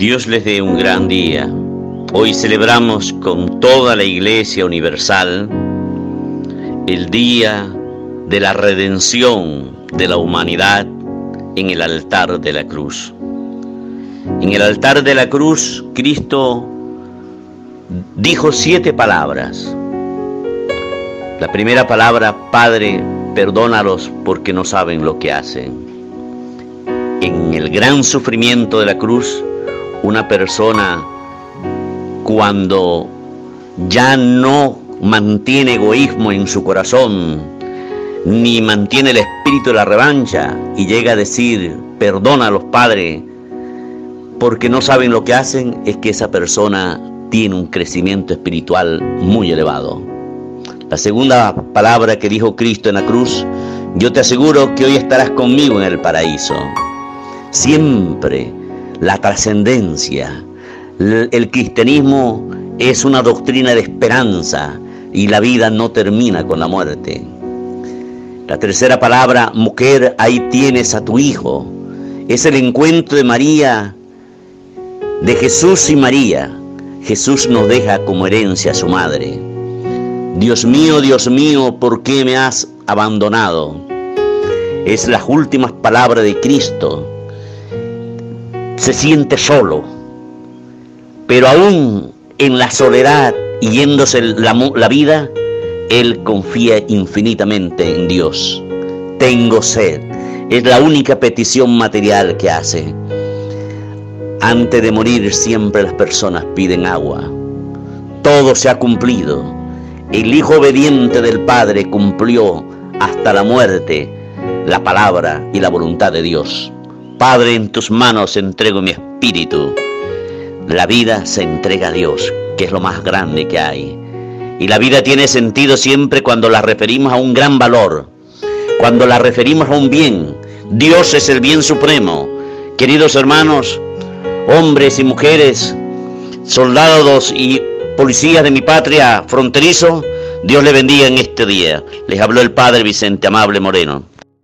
Dios les dé un gran día. Hoy celebramos con toda la Iglesia Universal el día de la redención de la humanidad en el altar de la cruz. En el altar de la cruz, Cristo dijo siete palabras. La primera palabra, Padre, perdónalos porque no saben lo que hacen. En el gran sufrimiento de la cruz, una persona cuando ya no mantiene egoísmo en su corazón, ni mantiene el espíritu de la revancha y llega a decir, perdona a los padres porque no saben lo que hacen, es que esa persona tiene un crecimiento espiritual muy elevado. La segunda palabra que dijo Cristo en la cruz, yo te aseguro que hoy estarás conmigo en el paraíso. Siempre la trascendencia, el cristianismo es una doctrina de esperanza y la vida no termina con la muerte. La tercera palabra, mujer, ahí tienes a tu hijo. Es el encuentro de María, de Jesús y María. Jesús nos deja como herencia a su madre. Dios mío, Dios mío, ¿por qué me has abandonado? Es las últimas palabras de Cristo. Se siente solo pero aún en la soledad y yéndose la, la vida, él confía infinitamente en Dios. Tengo sed. Es la única petición material que hace. Antes de morir siempre las personas piden agua. Todo se ha cumplido. El Hijo obediente del Padre cumplió hasta la muerte la palabra y la voluntad de Dios. Padre, en tus manos entrego mi espíritu. La vida se entrega a Dios, que es lo más grande que hay. Y la vida tiene sentido siempre cuando la referimos a un gran valor, cuando la referimos a un bien. Dios es el bien supremo. Queridos hermanos, hombres y mujeres, soldados y policías de mi patria fronterizo, Dios le bendiga en este día. Les habló el Padre Vicente Amable Moreno.